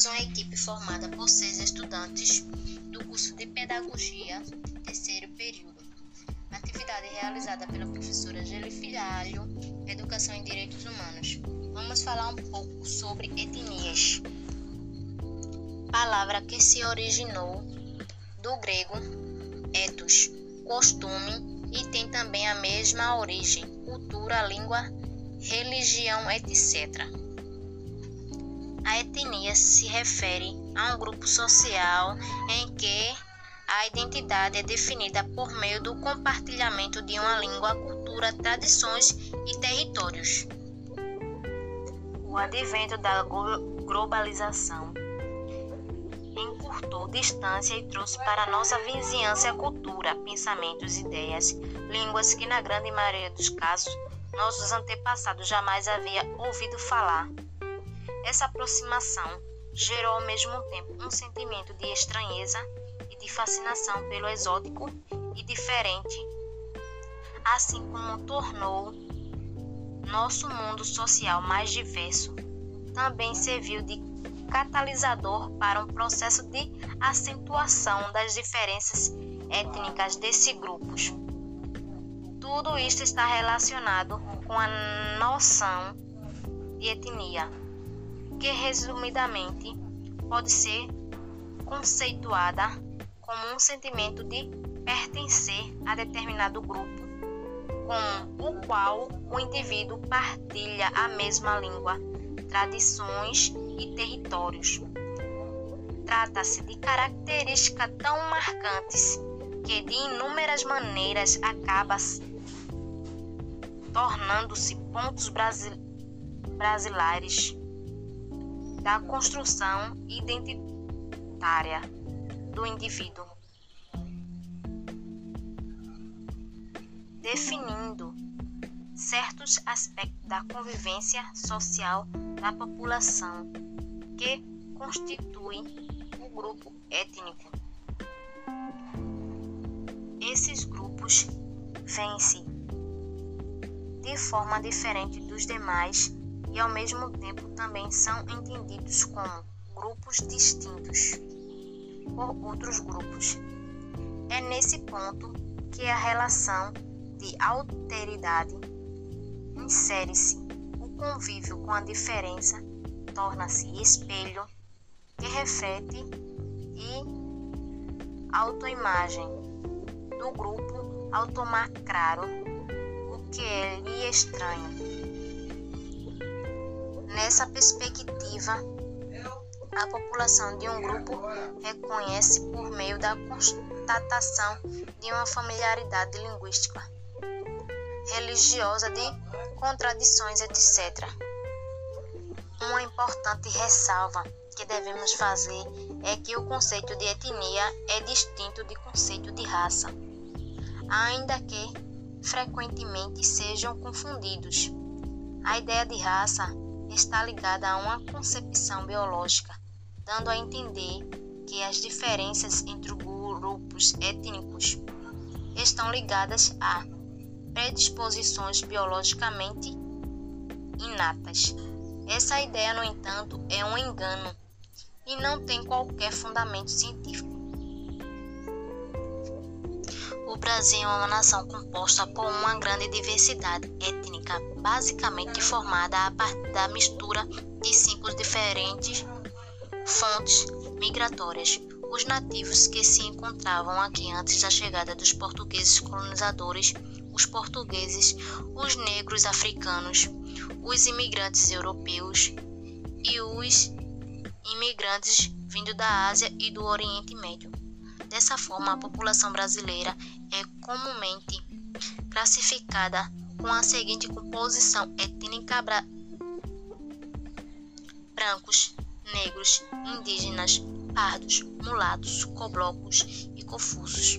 Somos uma equipe formada por seis estudantes do curso de Pedagogia, terceiro período. Atividade realizada pela professora Geli Filhalho, Educação em Direitos Humanos. Vamos falar um pouco sobre etnias. Palavra que se originou do grego ethos, costume, e tem também a mesma origem, cultura, língua, religião, etc. A etnia se refere a um grupo social em que a identidade é definida por meio do compartilhamento de uma língua, cultura, tradições e territórios. O advento da globalização encurtou distância e trouxe para nossa vizinhança cultura, pensamentos, ideias, línguas que na grande maioria dos casos nossos antepassados jamais haviam ouvido falar. Essa aproximação gerou ao mesmo tempo um sentimento de estranheza e de fascinação pelo exótico e diferente, assim como tornou nosso mundo social mais diverso. Também serviu de catalisador para um processo de acentuação das diferenças étnicas desses grupos. Tudo isto está relacionado com a noção de etnia, que resumidamente pode ser conceituada como um sentimento de pertencer a determinado grupo, com o qual o indivíduo partilha a mesma língua, tradições e territórios. Trata-se de características tão marcantes que de inúmeras maneiras acaba tornando-se pontos brasileiros da construção identitária do indivíduo, definindo certos aspectos da convivência social da população que constituem o grupo étnico. Esses grupos vêm-se de forma diferente dos demais e ao mesmo tempo também são entendidos como grupos distintos por outros grupos. É nesse ponto que a relação de alteridade insere-se. O convívio com a diferença torna-se espelho que reflete e autoimagem do grupo ao tomar claro que é lhe estranho. Nessa perspectiva, a população de um grupo reconhece por meio da constatação de uma familiaridade linguística, religiosa, de contradições, etc. Uma importante ressalva que devemos fazer é que o conceito de etnia é distinto do conceito de raça, ainda que frequentemente sejam confundidos. A ideia de raça está ligada a uma concepção biológica, dando a entender que as diferenças entre grupos étnicos estão ligadas a predisposições biologicamente inatas. Essa ideia, no entanto, é um engano e não tem qualquer fundamento científico. O Brasil é uma nação composta por uma grande diversidade étnica, basicamente formada a partir da mistura de cinco diferentes fontes migratórias. Os nativos que se encontravam aqui antes da chegada dos portugueses colonizadores, os portugueses, os negros africanos, os imigrantes europeus e os imigrantes vindo da Ásia e do Oriente Médio. Dessa forma, a população brasileira é comumente classificada com a seguinte composição étnica: brancos, negros, indígenas, pardos, mulatos, coblocos e confusos.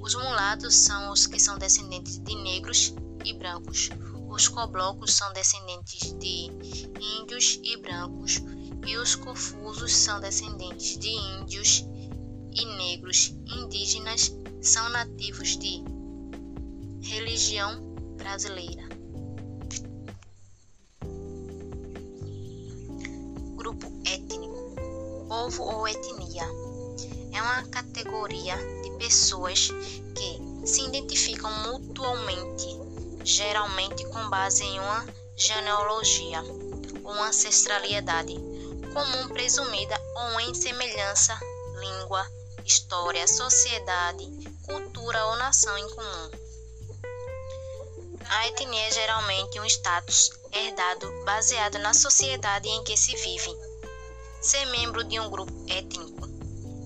Os mulatos são os que são descendentes de negros e brancos. Os coblocos são descendentes de índios e brancos, e os confusos são descendentes de índios e negros indígenas são nativos de religião brasileira. Grupo étnico Povo ou etnia é uma categoria de pessoas que se identificam mutuamente, geralmente com base em uma genealogia ou ancestralidade comum presumida ou em semelhança, língua, história, sociedade, cultura ou nação em comum. A etnia é geralmente um status herdado baseado na sociedade em que se vive. Ser membro de um grupo étnico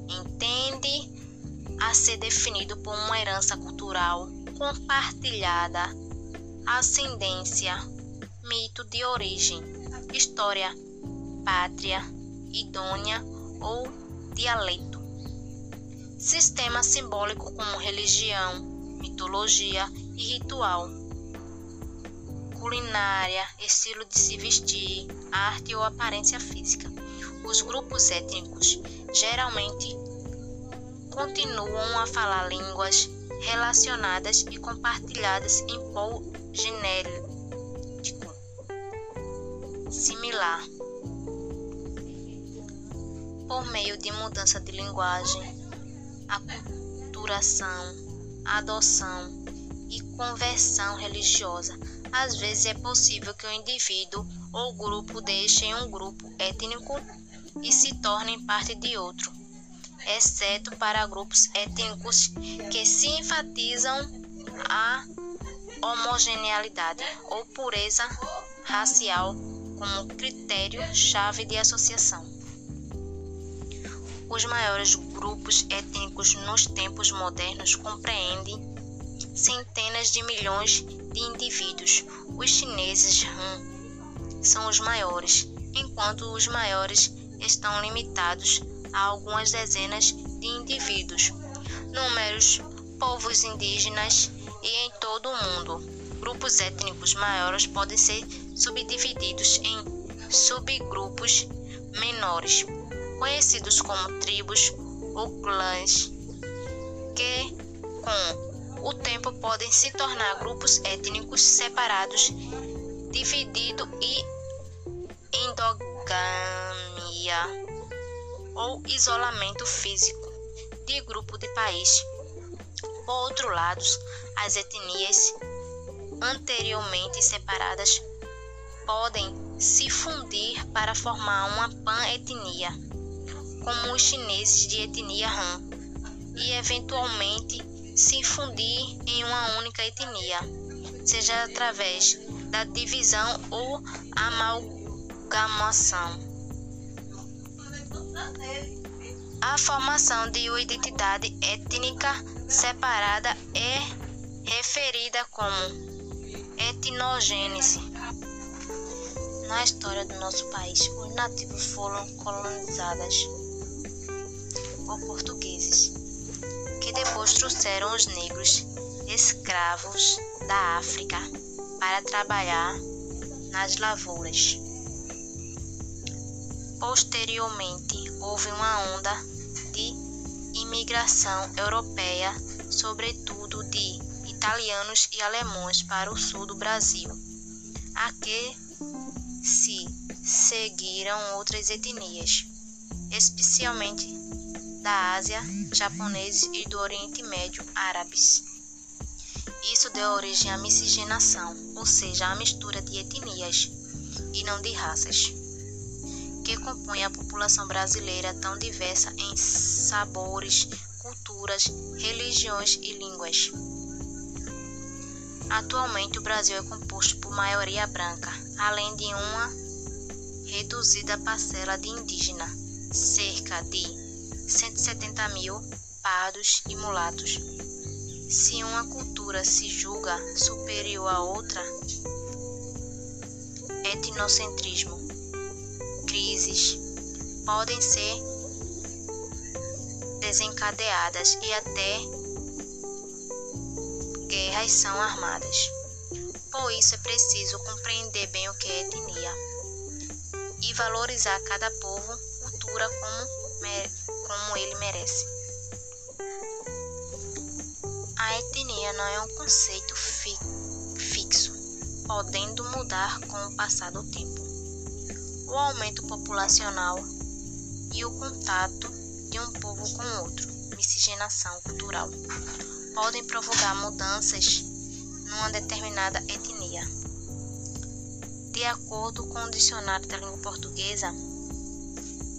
entende a ser definido por uma herança cultural compartilhada, ascendência, mito de origem, história, pátria, idônea ou dialeto. Sistema simbólico como religião, mitologia e ritual. Culinária, estilo de se vestir, arte ou aparência física. Os grupos étnicos geralmente continuam a falar línguas relacionadas e compartilhadas em pol genérico similar por meio de mudança de linguagem, aculturação, adoção e conversão religiosa. Às vezes é possível que o indivíduo ou grupo deixem um grupo étnico e se tornem parte de outro, exceto para grupos étnicos que se enfatizam a homogeneidade ou pureza racial como critério-chave de associação. Os maiores grupos étnicos nos tempos modernos compreendem centenas de milhões de indivíduos. Os chineses Han são os maiores, enquanto os maiores estão limitados a algumas dezenas de indivíduos. Números, povos indígenas e em todo o mundo. Grupos étnicos maiores podem ser subdivididos em subgrupos menores conhecidos como tribos ou clãs, que com o tempo podem se tornar grupos étnicos separados, dividido e endogamia ou isolamento físico de grupo de país. Por outro lado, as etnias anteriormente separadas podem se fundir para formar uma pan-etnia como os chineses de etnia Han, e eventualmente se fundir em uma única etnia, seja através da divisão ou amalgamação. A formação de uma identidade étnica separada é referida como etnogênese. Na história do nosso país, os nativos foram colonizados por portugueses, que depois trouxeram os negros escravos da África para trabalhar nas lavouras. Posteriormente, houve uma onda de imigração europeia, sobretudo de italianos e alemães para o sul do Brasil, a que se seguiram outras etnias, especialmente da Ásia, japoneses e do Oriente Médio, árabes. Isso deu origem à miscigenação, ou seja, à mistura de etnias e não de raças, que compõe a população brasileira tão diversa em sabores, culturas, religiões e línguas. Atualmente, o Brasil é composto por maioria branca, além de uma reduzida parcela de indígena, cerca de 170 mil pardos e mulatos. Se uma cultura se julga superior a outra, etnocentrismo, crises podem ser desencadeadas e até guerras são armadas. Por isso é preciso compreender bem o que é etnia e valorizar cada povo, cultura como como ele merece. A etnia não é um conceito fi fixo, podendo mudar com o passar do tempo. O aumento populacional e o contato de um povo com outro, miscigenação cultural, podem provocar mudanças numa determinada etnia. De acordo com o dicionário da língua portuguesa,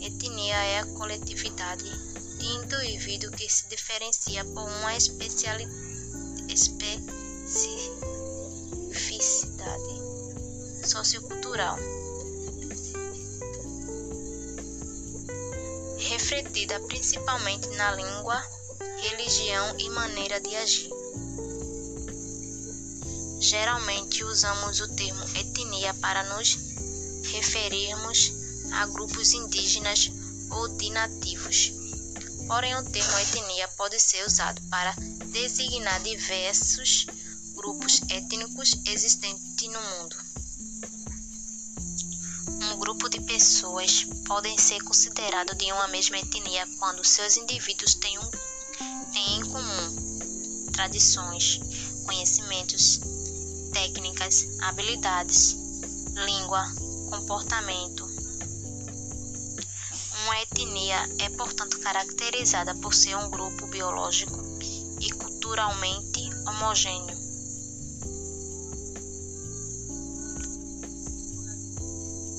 etnia é a coletividade de indivíduo que se diferencia por uma especialidade sociocultural, refletida principalmente na língua, religião e maneira de agir. Geralmente usamos o termo etnia para nos referirmos a grupos indígenas ou de nativos. Porém, o termo etnia pode ser usado para designar diversos grupos étnicos existentes no mundo. Um grupo de pessoas podem ser considerados de uma mesma etnia quando seus indivíduos têm, um, têm em comum tradições, conhecimentos, técnicas, habilidades, língua, comportamento. Uma etnia é, portanto, caracterizada por ser um grupo biológico e culturalmente homogêneo.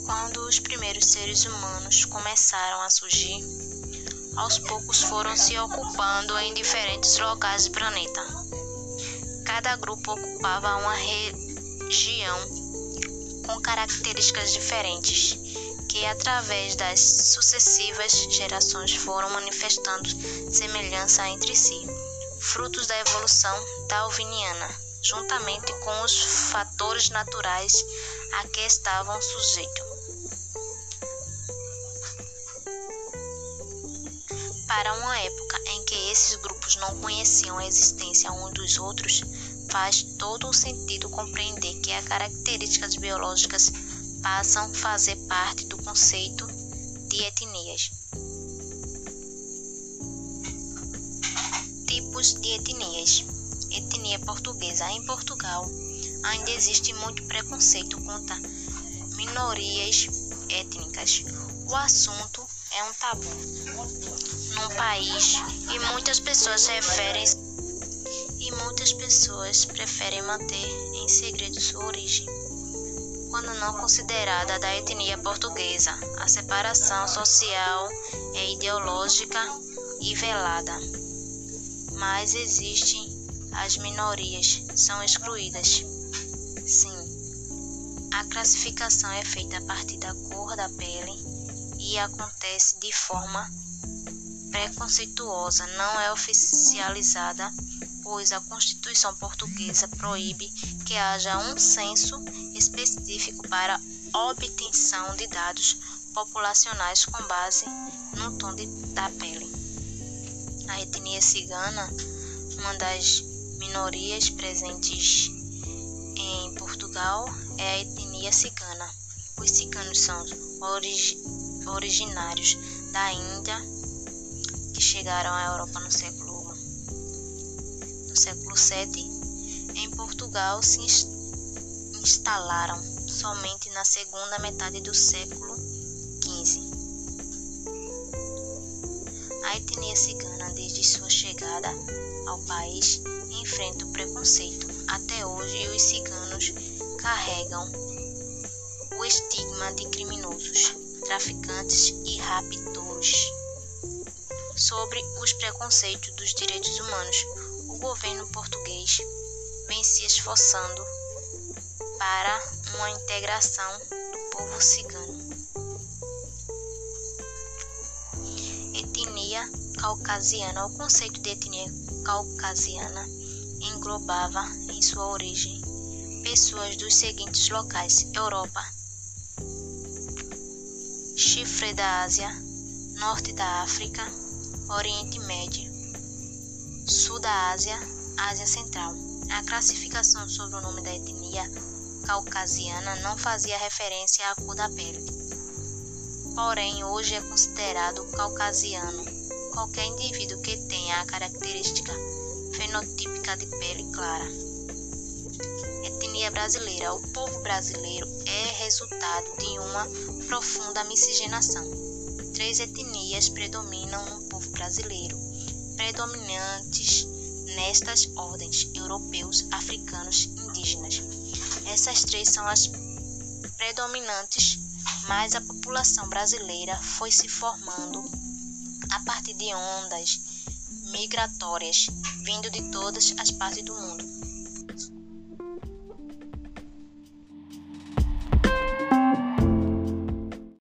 Quando os primeiros seres humanos começaram a surgir, aos poucos foram se ocupando em diferentes locais do planeta. Cada grupo ocupava uma região com características diferentes, que através das sucessivas gerações foram manifestando semelhança entre si, frutos da evolução darwiniana, juntamente com os fatores naturais a que estavam sujeitos. Para uma época em que esses grupos não conheciam a existência uns dos outros, faz todo o sentido compreender que as características biológicas passam a fazer parte do conceito de etnias. Tipos de etnias. Etnia portuguesa. Em Portugal, ainda existe muito preconceito contra minorias étnicas. O assunto é um tabu num país e muitas pessoas referem e muitas pessoas preferem manter em segredo sua origem. Quando não considerada da etnia portuguesa, a separação social é ideológica e velada. Mas existem as minorias, são excluídas. Sim, a classificação é feita a partir da cor da pele e acontece de forma preconceituosa, não é oficializada, pois a Constituição portuguesa proíbe que haja um censo específico para obtenção de dados populacionais com base no tom de, da pele. A etnia cigana, uma das minorias presentes em Portugal, é a etnia cigana. Os ciganos são orig originários da Índia que chegaram à Europa no século no século VII. Em Portugal se instalaram somente na segunda metade do século XV. A etnia cigana, desde sua chegada ao país, enfrenta o preconceito. Até hoje, os ciganos carregam o estigma de criminosos traficantes e raptores. Sobre os preconceitos dos direitos humanos, o governo português vem se esforçando para uma integração do povo cigano. Etnia caucasiana. O conceito de etnia caucasiana englobava em sua origem pessoas dos seguintes locais: Europa, chifre da Ásia, norte da África, Oriente Médio, sul da Ásia, Ásia Central. A classificação sobre o nome da etnia caucasiana não fazia referência à cor da pele. Porém, hoje é considerado caucasiano qualquer indivíduo que tenha a característica fenotípica de pele clara. Etnia brasileira. O povo brasileiro é resultado de uma profunda miscigenação. três etnias predominam no povo brasileiro, predominantes nestas ordens: europeus, africanos, indígenas. Essas três são as predominantes, mas a população brasileira foi se formando a partir de ondas migratórias vindo de todas as partes do mundo.